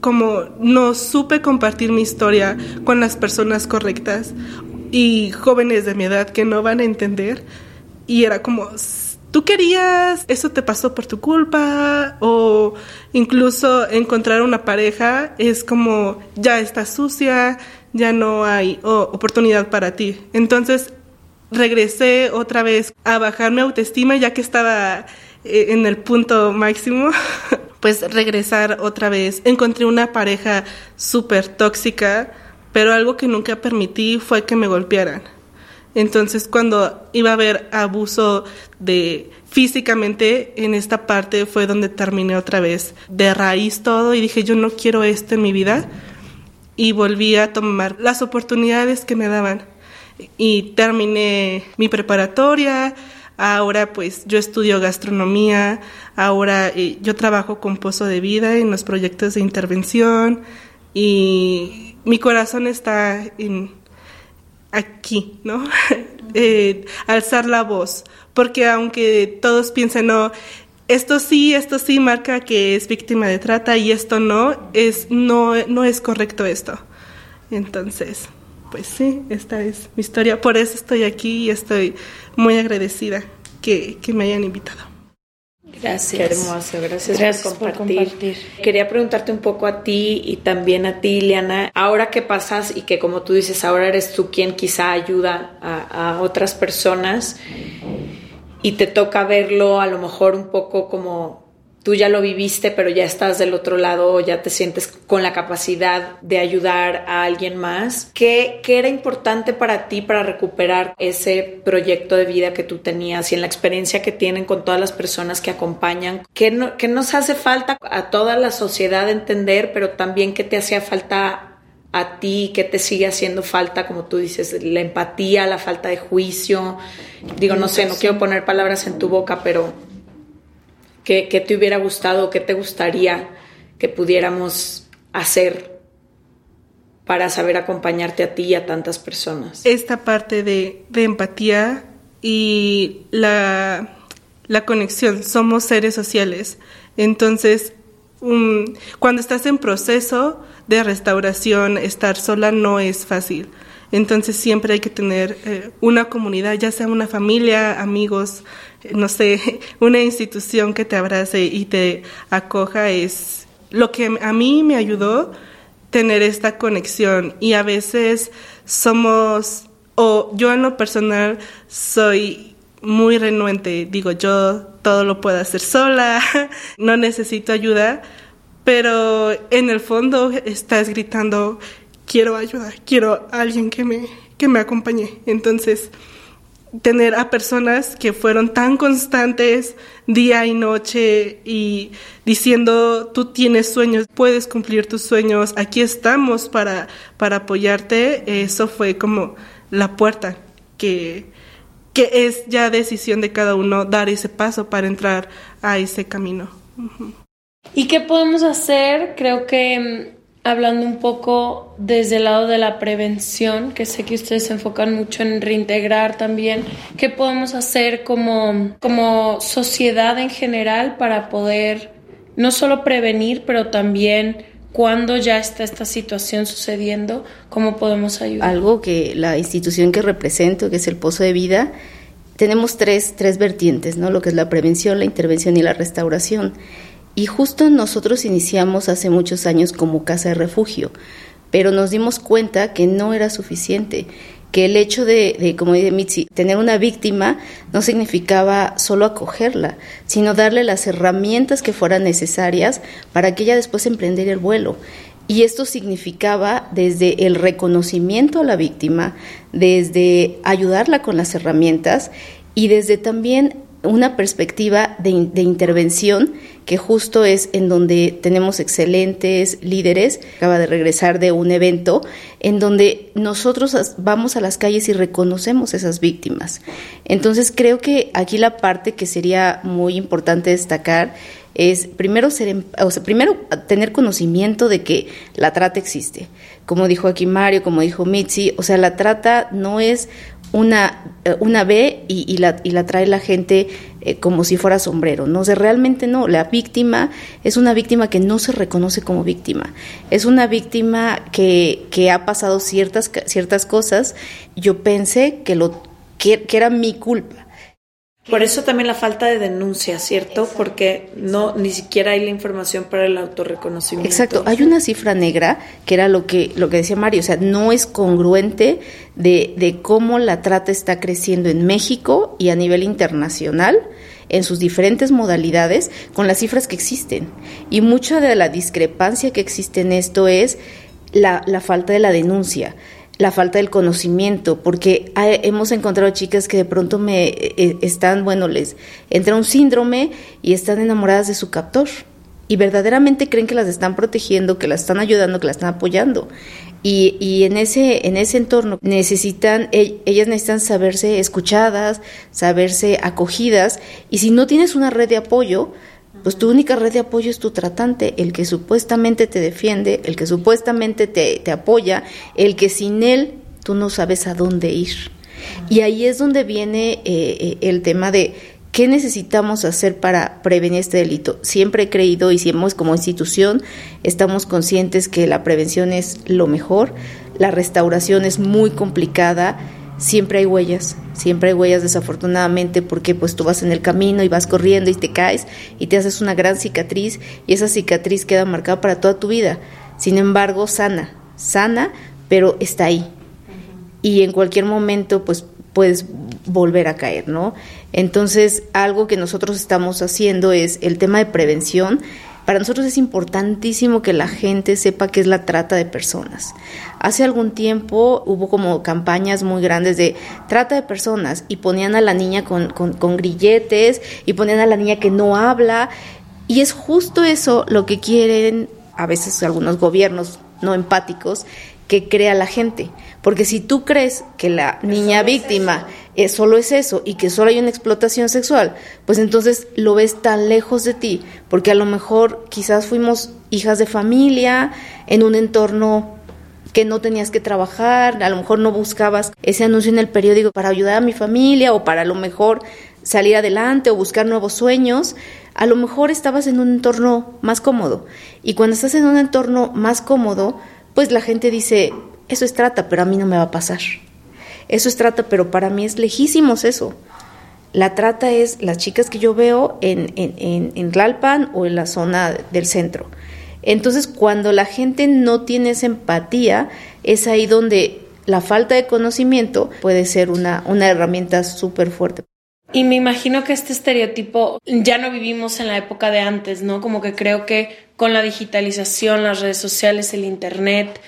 como no supe compartir mi historia con las personas correctas y jóvenes de mi edad que no van a entender. Y era como, tú querías, eso te pasó por tu culpa, o incluso encontrar una pareja es como, ya está sucia, ya no hay oportunidad para ti. Entonces regresé otra vez a bajar mi autoestima ya que estaba eh, en el punto máximo, pues regresar otra vez. Encontré una pareja súper tóxica, pero algo que nunca permití fue que me golpearan. Entonces cuando iba a haber abuso de físicamente en esta parte fue donde terminé otra vez de raíz todo y dije yo no quiero esto en mi vida y volví a tomar las oportunidades que me daban y terminé mi preparatoria, ahora pues yo estudio gastronomía, ahora eh, yo trabajo con Pozo de Vida en los proyectos de intervención y mi corazón está aquí, ¿no? Eh, alzar la voz, porque aunque todos piensen, no, esto sí, esto sí marca que es víctima de trata y esto no, es, no, no es correcto esto. Entonces, pues sí, esta es mi historia, por eso estoy aquí y estoy muy agradecida que, que me hayan invitado. Gracias. Qué hermoso, gracias, por, compartir. Quería preguntarte un poco a ti y también a ti, Liana, ahora que pasas y que como tú dices, ahora eres tú quien quizá ayuda a, a otras personas y te toca verlo a lo mejor un poco como tú ya lo viviste, pero ya estás del otro lado, ya te sientes con la capacidad de ayudar a alguien más. ¿Qué, qué era importante para ti para recuperar ese proyecto de vida que tú tenías y en la experiencia que tienen con todas las personas que acompañan? ¿Qué, no, qué nos hace falta a toda la sociedad entender, pero también qué te hacía falta a ti, qué te sigue haciendo falta, como tú dices, la empatía, la falta de juicio? Digo, no sé, no quiero poner palabras en tu boca, pero ¿Qué, te hubiera gustado, qué te gustaría que pudiéramos hacer para saber acompañarte a ti y a tantas personas? Esta parte de, empatía y la, conexión, somos seres sociales. Entonces, cuando estás en proceso de restauración, estar sola no es fácil. Entonces siempre hay que tener eh, una comunidad, ya sea una familia, amigos, no sé, una institución que te abrace y te acoja es lo que a mí me ayudó tener esta conexión y a veces somos o yo en lo personal soy muy renuente, digo yo todo lo puedo hacer sola, no necesito ayuda, pero en el fondo estás gritando quiero ayuda, quiero alguien que me que me acompañe. Entonces, tener a personas que fueron tan constantes día y noche y diciendo tú tienes sueños, puedes cumplir tus sueños, aquí estamos para, para apoyarte, eso fue como la puerta que, que es ya decisión de cada uno dar ese paso para entrar a ese camino. ¿Y qué podemos hacer? Creo que hablando un poco desde el lado de la prevención, que sé que ustedes se enfocan mucho en reintegrar también, ¿qué podemos hacer como, como sociedad en general para poder no solo prevenir, pero también cuando ya está esta situación sucediendo, cómo podemos ayudar? Algo que la institución que represento, que es el Pozo de Vida, tenemos tres, tres vertientes, ¿no? Lo que es la prevención, la intervención y la restauración. Y justo nosotros iniciamos hace muchos años como casa de refugio, pero nos dimos cuenta que no era suficiente, que el hecho de, como dice Mitzi, tener una víctima no significaba solo acogerla, sino darle las herramientas que fueran necesarias para que ella después emprendiera el vuelo. Y esto significaba desde el reconocimiento a la víctima, desde ayudarla con las herramientas y desde también una perspectiva de, de, intervención que justo es en donde tenemos excelentes líderes. Acaba de regresar de un evento en donde nosotros vamos a las calles y reconocemos esas víctimas. Entonces creo que aquí la parte que sería muy importante destacar es primero ser, em, o sea, primero tener conocimiento de que la trata existe. Como dijo aquí Mario, como dijo Mitzi, o sea, la trata no es una, eh, una B y, la, y la trae la gente eh, como si fuera sombrero. No sé, realmente no. La víctima es una víctima que no se reconoce como víctima. Es una víctima que, que ha pasado ciertas, ciertas cosas. Yo pensé que, lo, que, era mi culpa. Por eso también la falta de denuncia, ¿cierto? Porque no ni siquiera hay la información para el autorreconocimiento. Exacto, hay una cifra negra que era lo que lo que decía Mario, o sea, no es congruente de, de cómo la trata está creciendo en México y a nivel internacional en sus diferentes modalidades con las cifras que existen. Y mucha de la discrepancia que existe en esto es la, la falta de la denuncia la falta del conocimiento, porque hemos encontrado chicas que de pronto me eh, están, bueno, les entra un síndrome y están enamoradas de su captor y verdaderamente creen que las están protegiendo, que las están ayudando, que las están apoyando. Y, y en ese en ese entorno necesitan ellas necesitan saberse escuchadas, saberse acogidas y si no tienes una red de apoyo, pues tu única red de apoyo es tu tratante, el que supuestamente te defiende, el que supuestamente te, te apoya, el que sin él tú no sabes a dónde ir. Y ahí es donde viene eh, eh, el tema de qué necesitamos hacer para prevenir este delito. Siempre he creído y si hemos como institución estamos conscientes que la prevención es lo mejor, la restauración es muy complicada siempre hay huellas, siempre hay huellas desafortunadamente porque pues tú vas en el camino y vas corriendo y te caes y te haces una gran cicatriz y esa cicatriz queda marcada para toda tu vida. Sin embargo, sana, sana, pero está ahí. Y en cualquier momento pues puedes volver a caer, ¿no? Entonces, algo que nosotros estamos haciendo es el tema de prevención para nosotros es importantísimo que la gente sepa qué es la trata de personas. Hace algún tiempo hubo como campañas muy grandes de trata de personas y ponían a la niña con, con grilletes y ponían a la niña que no habla. Y es justo eso lo que quieren a veces algunos gobiernos no empáticos que crea la gente. Porque si tú crees que la niña víctima solo es eso y que solo hay una explotación sexual, pues entonces lo ves tan lejos de ti, porque a lo mejor quizás fuimos hijas de familia en un entorno que no tenías que trabajar, a lo mejor no buscabas ese anuncio en el periódico para ayudar a mi familia o para a lo mejor salir adelante o buscar nuevos sueños, a lo mejor estabas en un entorno más cómodo. Y cuando estás en un entorno más cómodo, pues la gente dice, eso es trata, pero a mí no me va a pasar. Eso es trata, pero para mí es lejísimos eso. La trata es las chicas que yo veo en, en, en, Tlalpan o en la zona del centro. Entonces, cuando la gente no tiene esa empatía, es ahí donde la falta de conocimiento puede ser una, una herramienta súper fuerte. Y me imagino que este estereotipo ya no vivimos en la época de antes, ¿no? Como que creo que con la digitalización, las redes sociales, el Internet,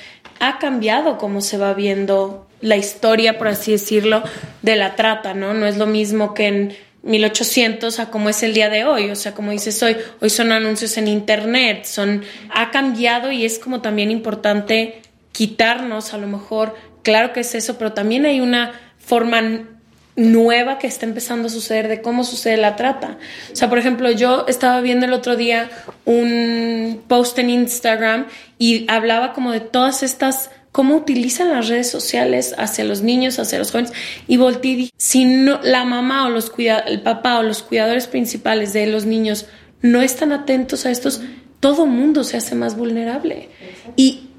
ha cambiado cómo se va viendo la historia, por así decirlo, de la trata, ¿no? No es lo mismo que en 1800 a como es el día de hoy, o sea, como dices hoy, hoy son anuncios en internet, son ha cambiado y es como también importante quitarnos a lo mejor, claro que es eso, pero también hay una forma nueva que está empezando a suceder de cómo sucede la trata. O sea, por ejemplo, yo estaba viendo el otro día un post en Instagram y hablaba como de todas estas cómo utilizan las redes sociales hacia los niños, hacia los jóvenes, y dije, si no, la mamá o los cuida, el papá o los cuidadores principales de los niños no están atentos a estos, todo mundo se hace más vulnerable. Y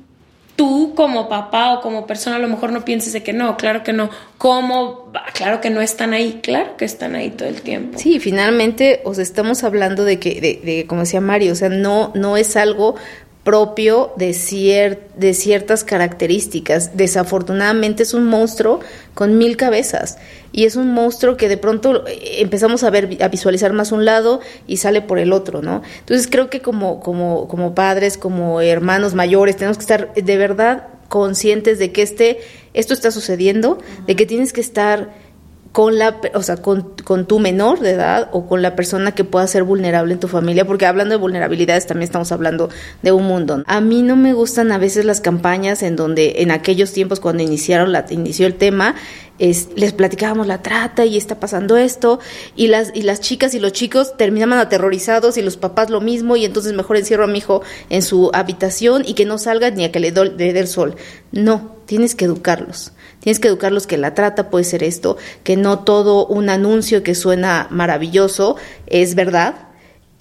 tú como papá o como persona a lo mejor no pienses de que no, claro que no, ¿cómo? Claro que no están ahí, claro que están ahí todo el tiempo. Sí, finalmente, os estamos hablando de que, de, de, como decía Mario, o sea, no, no es algo propio de, de ciertas características. Desafortunadamente es un monstruo con mil cabezas y es un monstruo que de pronto eh, empezamos a ver a visualizar más un lado y sale por el otro, ¿no? Entonces creo que como como como padres, como hermanos mayores tenemos que estar de verdad conscientes de que este esto está sucediendo, de que tienes que estar con la, o sea, con, con, tu menor de edad o con la persona que pueda ser vulnerable en tu familia, porque hablando de vulnerabilidades también estamos hablando de un mundo. A mí no me gustan a veces las campañas en donde en aquellos tiempos cuando iniciaron la, inició el tema, es, les platicábamos la trata y está pasando esto y las y las chicas y los chicos terminaban aterrorizados y los papás lo mismo y entonces mejor encierro a mi hijo en su habitación y que no salga ni a que le dé el sol. No, tienes que educarlos. Tienes que educarlos que la trata puede ser esto, que no todo un anuncio que suena maravilloso es verdad,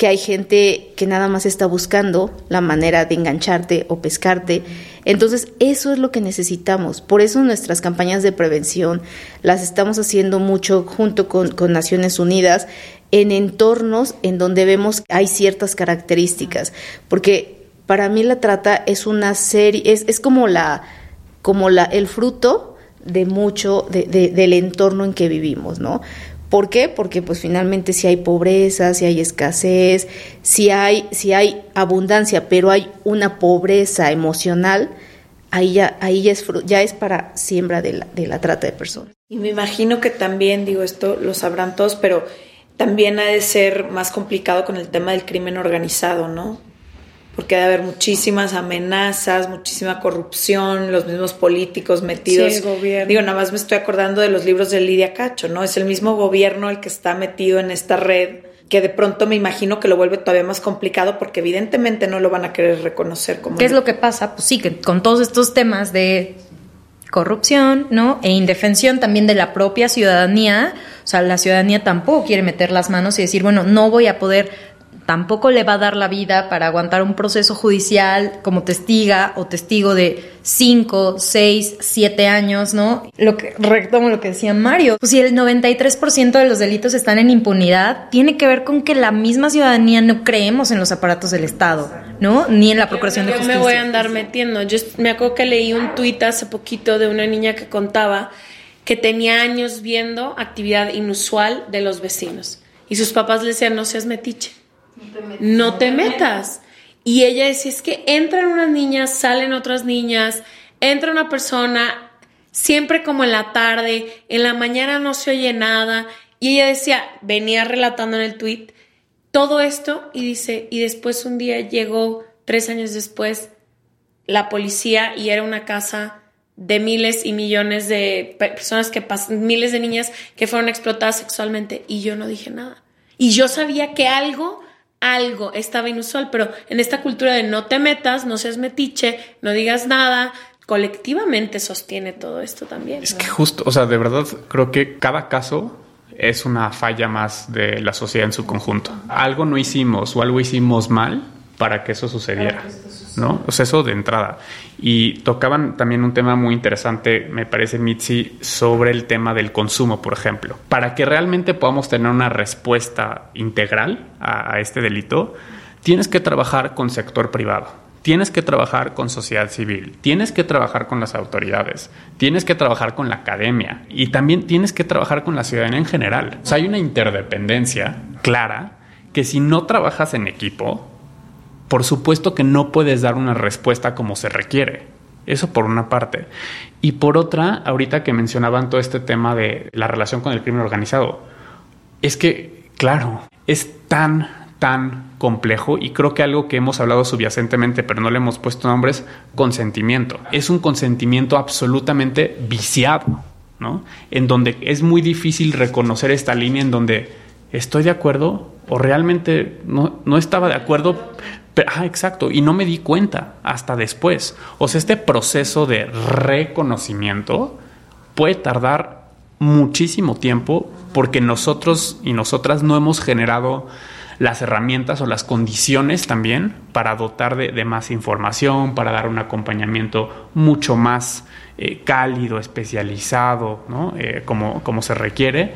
que hay gente que nada más está buscando la manera de engancharte o pescarte. Entonces, eso es lo que necesitamos. Por eso nuestras campañas de prevención las estamos haciendo mucho junto con, con Naciones Unidas en entornos en donde vemos hay ciertas características. Porque para mí la trata es una serie, es, es como la, como la, el fruto de mucho de, del entorno en que vivimos, ¿no? ¿Por qué? Porque pues finalmente si hay pobreza, si hay escasez, si hay, si hay abundancia, pero hay una pobreza emocional, ahí ya, ahí ya es, ya es para siembra de la, de la trata de personas. Y me imagino que también, digo esto, lo sabrán todos, pero también ha de ser más complicado con el tema del crimen organizado, ¿no? Porque debe haber muchísimas amenazas, muchísima corrupción, los mismos políticos metidos. Sí, el gobierno. Digo, nada más me estoy acordando de los libros de Lidia Cacho, ¿no? Es el mismo gobierno el que está metido en esta red que de pronto me imagino que lo vuelve todavía más complicado porque evidentemente no lo van a querer reconocer como... ¿Qué es lo que pasa? Pues sí, que con todos estos temas de corrupción, ¿no? E indefensión también de la propia ciudadanía, o sea, la ciudadanía tampoco quiere meter las manos y decir, bueno, no voy a poder tampoco le va a dar la vida para aguantar un proceso judicial como testiga o testigo de 5, 6, 7 años, ¿no? Lo que retomo lo que decía Mario, pues si el 93% de los delitos están en impunidad, tiene que ver con que la misma ciudadanía no creemos en los aparatos del Estado, ¿no? Ni en la Procuración de Justicia. Yo me voy a andar metiendo. Yo me acuerdo que leí un tuit hace poquito de una niña que contaba que tenía años viendo actividad inusual de los vecinos y sus papás le decían, no seas metiche no te metas. Y ella decía, es que entran unas niñas, salen otras niñas, entra una persona, siempre como en la tarde, en la mañana no se oye nada. Y ella decía, venía relatando en el tweet todo esto y dice, y después un día llegó, tres años después, la policía y era una casa de miles y millones de personas que pasan, miles de niñas que fueron explotadas sexualmente y yo no dije nada. Y yo sabía que algo algo estaba inusual, pero en esta cultura de no te metas, no seas metiche, no digas nada, colectivamente sostiene todo esto también. Es que justo, o sea, de verdad creo que cada caso es una falla más de la sociedad en su conjunto. Algo no hicimos o algo hicimos mal para que eso sucediera. ¿No? O sea, eso de entrada. Y tocaban también un tema muy interesante, me parece, Mitzi, sobre el tema del consumo, por ejemplo. Para que realmente podamos tener una respuesta integral a, a este delito, tienes que trabajar con sector privado. Tienes que trabajar con sociedad civil, tienes que trabajar con las autoridades, tienes que trabajar con la academia y también tienes que trabajar con la ciudadanía en general. O sea, hay una interdependencia clara que si no trabajas en equipo, por supuesto que no puedes dar una respuesta como se requiere. Eso por una parte. Y por otra, ahorita que mencionaban todo este tema de la relación con el crimen organizado, es que, claro, es tan, tan complejo y creo que algo que hemos hablado subyacentemente, pero no le hemos puesto nombres, consentimiento. Es un consentimiento absolutamente viciado, ¿no? En donde es muy difícil reconocer esta línea en donde estoy de acuerdo o realmente no, no estaba de acuerdo, ah, exacto, y no me di cuenta hasta después. O sea, este proceso de reconocimiento puede tardar muchísimo tiempo porque nosotros y nosotras no hemos generado las herramientas o las condiciones también para dotar de, más información, para dar un acompañamiento mucho más eh, cálido, especializado, ¿no? Eh, como se requiere.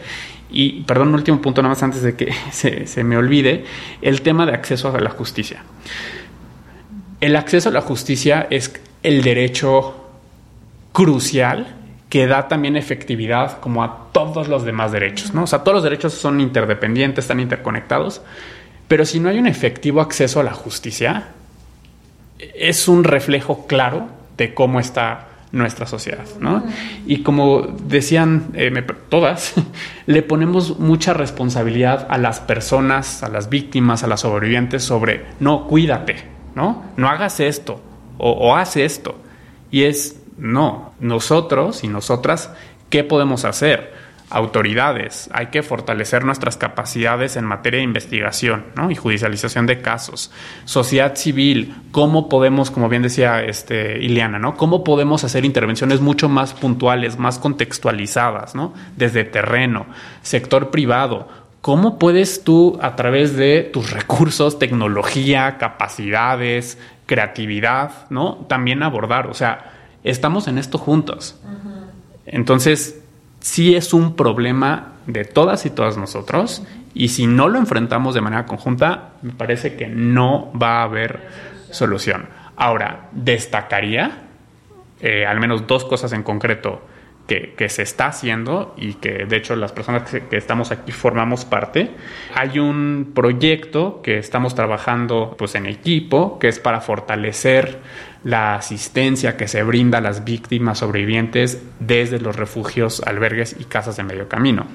Y, perdón, un último punto nada más antes de que se, me olvide, el tema de acceso a la justicia. El acceso a la justicia es el derecho crucial que da también efectividad como a todos los demás derechos, ¿no? O sea, todos los derechos son interdependientes, están interconectados, pero si no hay un efectivo acceso a la justicia, es un reflejo claro de cómo está nuestra sociedad, ¿no? Y como decían eh, todas, le ponemos mucha responsabilidad a las personas, a las víctimas, a las sobrevivientes sobre, no, cuídate, ¿no? No hagas esto o, o haz esto. Y es, no, nosotros y nosotras, ¿qué podemos hacer? Autoridades, hay que fortalecer nuestras capacidades en materia de investigación y judicialización de casos. Sociedad civil, cómo podemos, como bien decía este, Ileana, ¿no? cómo podemos hacer intervenciones mucho más puntuales, más contextualizadas, ¿no? desde terreno, sector privado, ¿cómo puedes tú a través de tus recursos, tecnología, capacidades, creatividad, ¿no? También abordar, o sea, estamos en esto juntos. Entonces, sí es un problema de todas y todas nosotros y si no lo enfrentamos de manera conjunta, me parece que no va a haber solución. Ahora, destacaría eh, al menos dos cosas en concreto que, se está haciendo y que de hecho las personas que, estamos aquí formamos parte. Hay un proyecto que estamos trabajando pues, en equipo que es para fortalecer la asistencia que se brinda a las víctimas sobrevivientes desde los refugios, albergues y casas de medio camino.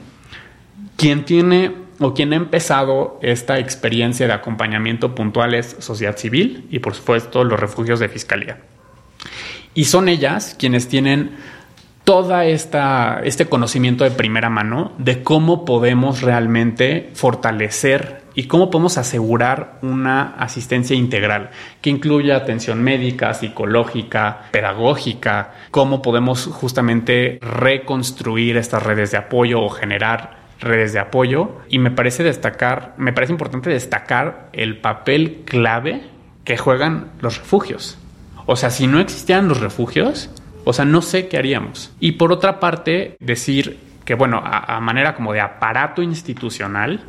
Quien tiene o quien ha empezado esta experiencia de acompañamiento puntual es sociedad civil y por supuesto los refugios de fiscalía. Y son ellas quienes tienen toda esta este conocimiento de primera mano de cómo podemos realmente fortalecer y cómo podemos asegurar una asistencia integral que incluya atención médica, psicológica, pedagógica, cómo podemos justamente reconstruir estas redes de apoyo o generar redes de apoyo y me parece destacar, me parece importante destacar el papel clave que juegan los refugios. O sea, si no existieran los refugios, o sea, no sé qué haríamos. Y por otra parte, decir que, bueno, a, manera como de aparato institucional,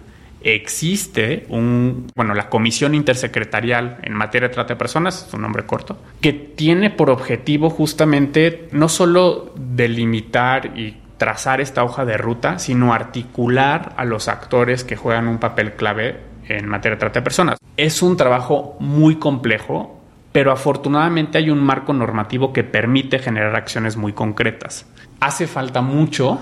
existe un, bueno, la Comisión Intersecretarial en materia de trata de personas, es un nombre corto, que tiene por objetivo justamente no solo delimitar y trazar esta hoja de ruta, sino articular a los actores que juegan un papel clave en materia de trata de personas. Es un trabajo muy complejo, pero afortunadamente hay un marco normativo que permite generar acciones muy concretas. Hace falta mucho,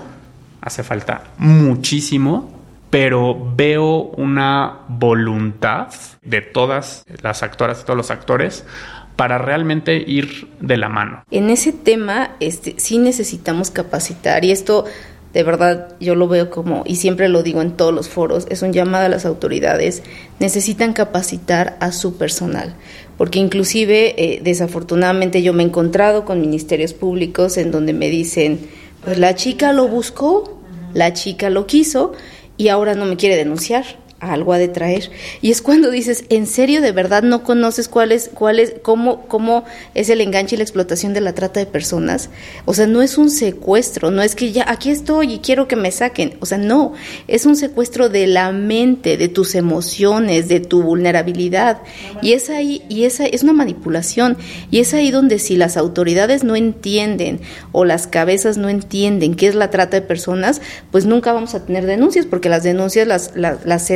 hace falta muchísimo, pero veo una voluntad de todas las actoras y todos los actores para realmente ir de la mano. En ese tema, este, sí necesitamos capacitar y esto de verdad yo lo veo como, y siempre lo digo en todos los foros, es un llamado a las autoridades, necesitan capacitar a su personal, porque inclusive eh, desafortunadamente yo me he encontrado con ministerios públicos en donde me dicen, pues la chica lo buscó, la chica lo quiso y ahora no me quiere denunciar algo ha de traer. Y es cuando dices, ¿en serio de verdad no conoces cuál es, cuál es, cómo, cómo es el enganche y la explotación de la trata de personas? O sea, no es un secuestro, no es que ya aquí estoy y quiero que me saquen. O sea, no, es un secuestro de la mente, de tus emociones, de tu vulnerabilidad. Y es ahí, y esa es una manipulación. Y es ahí donde si las autoridades no entienden o las cabezas no entienden qué es la trata de personas, pues nunca vamos a tener denuncias, porque las denuncias las, las, las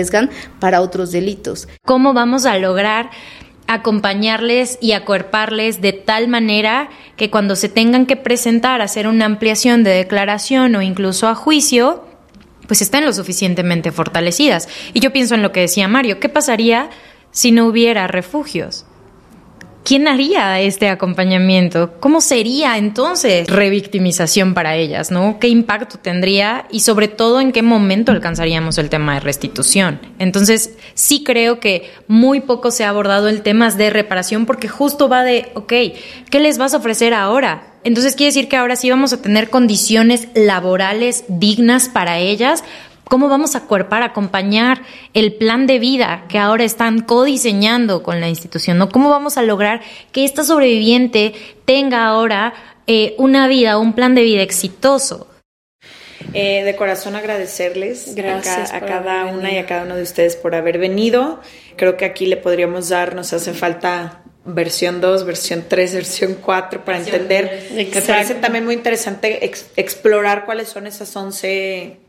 para otros delitos. ¿Cómo vamos a lograr acompañarles y acuerparles de tal manera que cuando se tengan que presentar a hacer una ampliación de declaración o incluso a juicio, pues estén lo suficientemente fortalecidas. Y yo pienso en lo que decía Mario, ¿qué pasaría si no hubiera refugios? ¿Quién haría este acompañamiento? ¿Cómo sería entonces revictimización para ellas? ¿no? ¿Qué impacto tendría? Y sobre todo, ¿en qué momento alcanzaríamos el tema de restitución? Entonces, sí creo que muy poco se ha abordado el tema de reparación porque justo va de, ok, ¿qué les vas a ofrecer ahora? Entonces quiere decir que ahora sí vamos a tener condiciones laborales dignas para ellas, ¿Cómo vamos a cuerpar, acompañar el plan de vida que ahora están codiseñando con la institución? ¿no? ¿Cómo vamos a lograr que esta sobreviviente tenga ahora eh, una vida, un plan de vida exitoso? Eh, de corazón agradecerles Gracias a, cada una y a cada uno de ustedes por haber venido. Creo que aquí le podríamos dar, nos hace falta versión 2, versión 3, versión 4 para entender. Me parece también muy interesante explorar cuáles son esas 11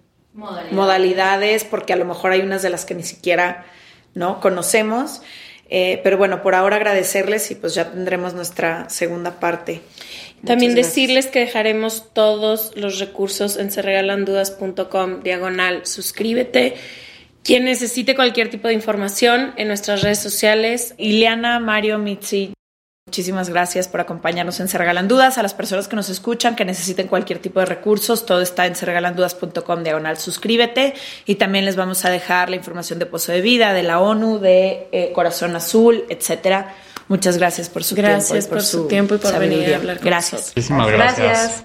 modalidades. porque a lo mejor hay unas de las que ni siquiera no conocemos. Eh, pero bueno, por ahora agradecerles y pues ya tendremos nuestra segunda parte. También decirles que dejaremos todos los recursos en serregalandudas.com diagonal suscríbete. Quien necesite cualquier tipo de información en nuestras redes sociales. Ileana, Mario, Mitzi, Muchísimas gracias por acompañarnos en Se Regalan Dudas. A las personas que nos escuchan, que necesiten cualquier tipo de recursos, todo está en serregalandudas.com diagonal suscríbete. Y también les vamos a dejar la información de Pozo de Vida, de la ONU, de eh, Corazón Azul, etcétera. Muchas gracias por su tiempo. Y por, su tiempo y por venir a hablar con Gracias. Muchísimas gracias. gracias.